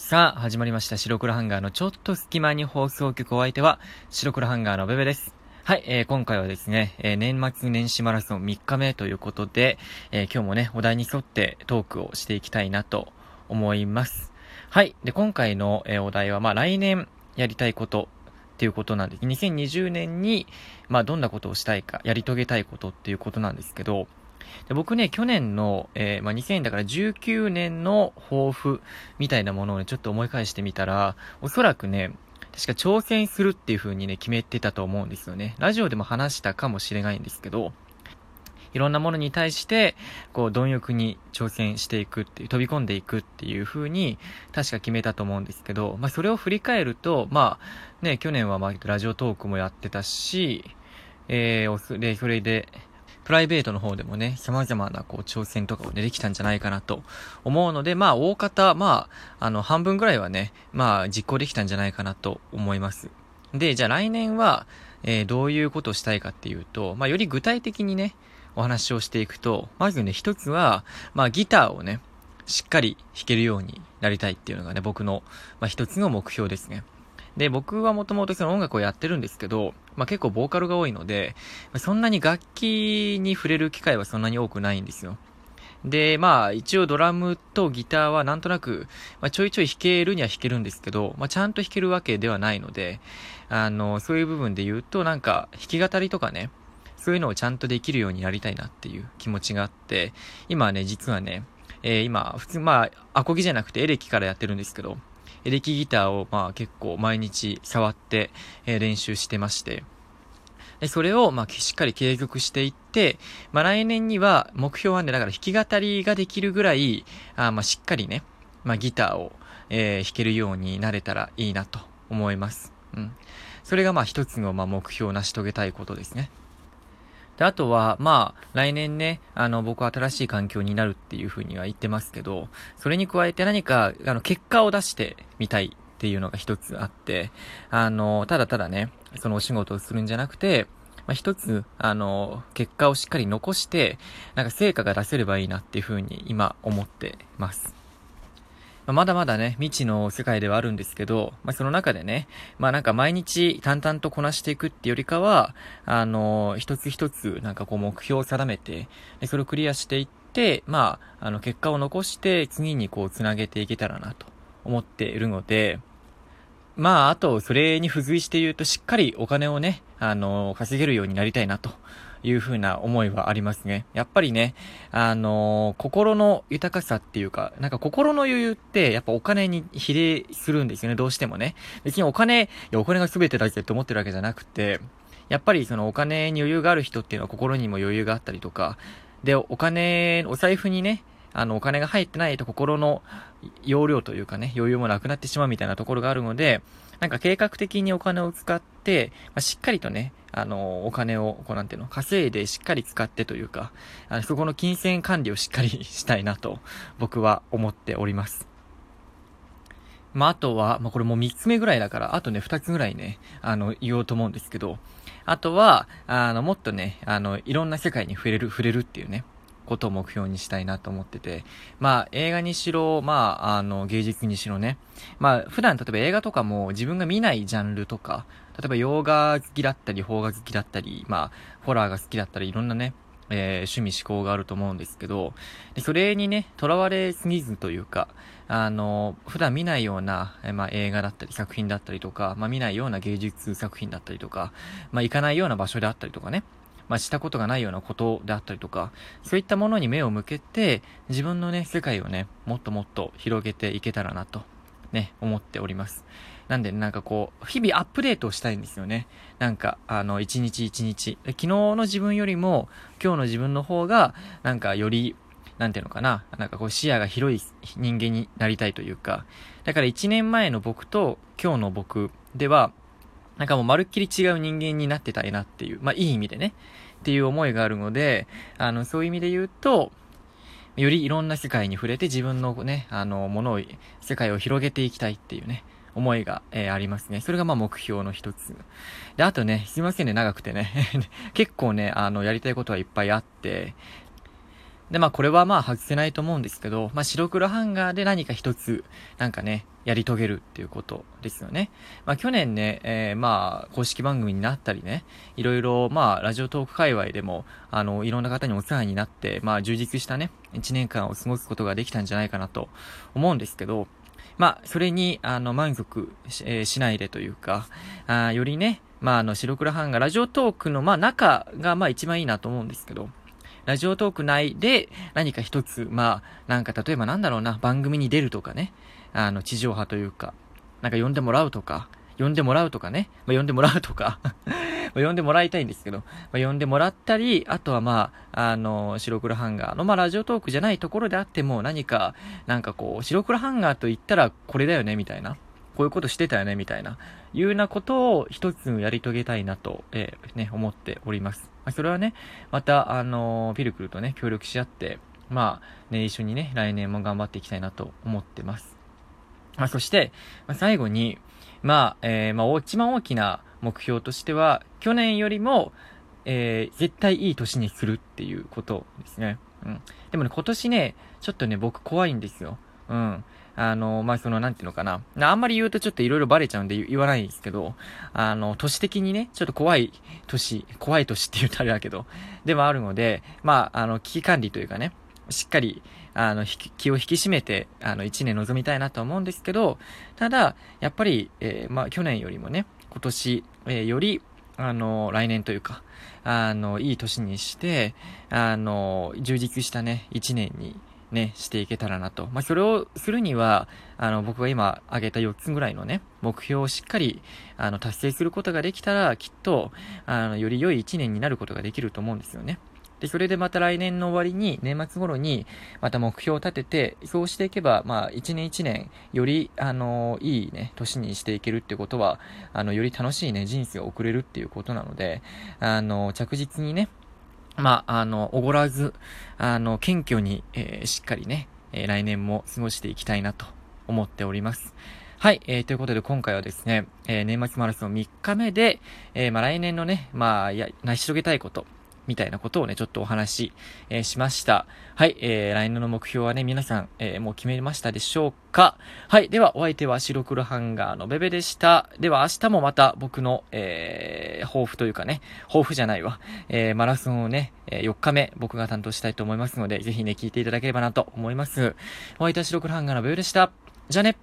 さあ、始まりました。白黒ハンガーのちょっと隙間に放送局お相手は、白黒ハンガーのベベです。はい、えー、今回はですね、えー、年末年始マラソン3日目ということで、えー、今日もね、お題に沿ってトークをしていきたいなと思います。はい、で、今回の、えー、お題は、まあ、来年やりたいことっていうことなんです。2020年に、まあ、どんなことをしたいか、やり遂げたいことっていうことなんですけど、で僕ね、去年の、えー、まあ、2000だから19年の抱負みたいなものをね、ちょっと思い返してみたら、おそらくね、確か挑戦するっていう風にね、決めてたと思うんですよね。ラジオでも話したかもしれないんですけど、いろんなものに対して、こう、貪欲に挑戦していくっていう、飛び込んでいくっていう風に、確か決めたと思うんですけど、まあ、それを振り返ると、まあ、ね、去年はま、ラジオトークもやってたし、えー、で、それで、プライベートの方でもね、様々なこう挑戦とかをね、できたんじゃないかなと思うので、まあ大方、まあ、あの、半分ぐらいはね、まあ実行できたんじゃないかなと思います。で、じゃあ来年は、えー、どういうことをしたいかっていうと、まあより具体的にね、お話をしていくと、まずね、一つは、まあギターをね、しっかり弾けるようになりたいっていうのがね、僕の、まあ一つの目標ですね。で、僕はもともとその音楽をやってるんですけど、まあ、結構ボーカルが多いので、そんなに楽器に触れる機会はそんなに多くないんですよ。で、まあ、一応ドラムとギターはなんとなく、まあ、ちょいちょい弾けるには弾けるんですけど、まあ、ちゃんと弾けるわけではないので、あの、そういう部分で言うと、なんか、弾き語りとかね、そういうのをちゃんとできるようになりたいなっていう気持ちがあって、今ね、実はね、えー、今、普通、まあ、アコギじゃなくてエレキからやってるんですけど、エレキギターをまあ結構毎日触って、え練習してまして、で、それを、まあ、しっかり継続していって、まあ、来年には、目標はね、だから弾き語りができるぐらい、あまあ、しっかりね、まあ、ギターを、えー、弾けるようになれたらいいなと思います。うん。それが、まあ、一つの、まあ、目標を成し遂げたいことですね。で、あとは、まあ、来年ね、あの、僕は新しい環境になるっていうふうには言ってますけど、それに加えて何か、あの、結果を出してみたいっていうのが一つあって、あの、ただただね、そのお仕事をするんじゃなくて、まあ、一つ、あの、結果をしっかり残して、なんか成果が出せればいいなっていうふうに今思ってます。ま、まだまだね、未知の世界ではあるんですけど、まあ、その中でね、まあ、なんか毎日淡々とこなしていくってよりかは、あの、一つ一つなんかこう目標を定めて、でそれをクリアしていって、まあ、あの、結果を残して次にこう繋げていけたらなと思っているので、まあ、あと、それに付随して言うと、しっかりお金をね、あの、稼げるようになりたいなというふうな思いはありますね。やっぱりね、あのー、心の豊かさっていうか、なんか心の余裕って、やっぱお金に比例するんですよね、どうしてもね。別にお金、いや、お金が全てだぜって思ってるわけじゃなくて、やっぱりそのお金に余裕がある人っていうのは心にも余裕があったりとか、で、お金、お財布にね、あの、お金が入ってないと心の容量というかね、余裕もなくなってしまうみたいなところがあるので、なんか計画的にお金を使って、まあ、しっかりとね、あの、お金を、こうなんていうの、稼いでしっかり使ってというか、あのそこの金銭管理をしっかりしたいなと、僕は思っております。まあ、あとは、まあ、これもう3つ目ぐらいだから、あとね、2つぐらいね、あの、言おうと思うんですけど、あとは、あの、もっとね、あの、いろんな世界に触れる、触れるっていうね、ことを目標にしたいなと思ってて、まあ映画にしろ、まああの芸術にしろね、まあ普段例えば映画とかも自分が見ないジャンルとか、例えば洋画好きだったり、邦画好きだったり、まあホラーが好きだったり、いろんなね、えー、趣味思考があると思うんですけど、でそれにね、囚われすぎずというか、あの、普段見ないような、えまあ、映画だったり作品だったりとか、まあ、見ないような芸術作品だったりとか、まあ、行かないような場所であったりとかね、まあ、したことがないようなことであったりとか、そういったものに目を向けて、自分のね、世界をね、もっともっと広げていけたらなと、ね、思っております。なんで、なんかこう、日々アップデートをしたいんですよね。なんか、あの、一日一日。昨日の自分よりも、今日の自分の方が、なんかより、なんていうのかな、なんかこう視野が広い人間になりたいというか、だから一年前の僕と今日の僕では、なんかもうまるっきり違う人間になってたいなっていう、まあいい意味でね、っていう思いがあるので、あの、そういう意味で言うと、よりいろんな世界に触れて自分のね、あの、ものを、世界を広げていきたいっていうね、思いが、えー、ありますね。それがまあ目標の一つ。で、あとね、すいませんね、長くてね。結構ね、あの、やりたいことはいっぱいあって、で、まあこれはまあ外せないと思うんですけど、まあ白黒ハンガーで何か一つ、なんかね、やり遂げるっていうことですよね。まあ去年ね、えー、まあ公式番組になったりね、いろいろまあラジオトーク界隈でも、あの、いろんな方にお世話になって、まあ充実したね、一年間を過ごすことができたんじゃないかなと思うんですけど、まあ、それに、あの、満足し,、えー、しないでというか、あよりね、まあ、あの、白黒ハンガー、ラジオトークの、まあ、中が、まあ、一番いいなと思うんですけど、ラジオトーク内で何か一つ、まあ、なんか例えばなんだろうな、番組に出るとかね、あの、地上波というか、なんか呼んでもらうとか、呼んでもらうとかね、まあ、呼んでもらうとか。ま呼んでもらいたいんですけど、まあ、呼んでもらったり、あとはまあ、あの、白黒ハンガーの、まあ、ラジオトークじゃないところであっても、何か、なんかこう、白黒ハンガーと言ったらこれだよね、みたいな。こういうことしてたよね、みたいな、いうようなことを一つやり遂げたいなと、えー、ね、思っております。まあ、それはね、また、あのー、ピルクルとね、協力し合って、まあ、ね、一緒にね、来年も頑張っていきたいなと思ってます。まあ、そして、まあ、最後に、まあ、えー、まあ、一番大きな目標としては、去年よりも、えー、絶対いい年にするっていうことですね。うん。でもね、今年ね、ちょっとね、僕怖いんですよ。うん。あの、まあ、その、なんていうのかな。あんまり言うとちょっといろいろバレちゃうんで言わないんですけど、あの、都市的にね、ちょっと怖い年、怖い年って言ったらあれだけど、でもあるので、まあ、あの、危機管理というかね、しっかり、あの、気を引き締めて、あの、一年臨みたいなと思うんですけど、ただ、やっぱり、えー、まあ、去年よりもね、今年、えー、より、あの、来年というか、あの、いい年にして、あの、充実したね、一年にね、していけたらなと。まあ、それをするには、あの、僕が今挙げた4つぐらいのね、目標をしっかり、あの、達成することができたら、きっと、あの、より良い1年になることができると思うんですよね。で、それでまた来年の終わりに、年末頃に、また目標を立てて、そうしていけば、まあ、1年1年、より、あの、いいね、年にしていけるってことは、あの、より楽しいね、人生を送れるっていうことなので、あの、着実にね、まあ、あの、おごらず、あの、謙虚に、えー、しっかりね、えー、来年も過ごしていきたいなと思っております。はい、えー、ということで今回はですね、えー、年末マラソン3日目で、えー、まあ来年のね、まあ、や、成し遂げたいこと、みたいなことをね、ちょっとお話し、えー、しました。はい、えー、来年の目標はね、皆さん、えー、もう決めましたでしょうか？はい、では、お相手は白黒ハンガーのベベでした。では、明日もまた僕の、えー、抱負というかね、抱負じゃないわ、えー、マラソンをね、え4日目、僕が担当したいと思いますので、ぜひね、聞いていただければなと思います。お相手は白黒ハンガーのベベでした。じゃあね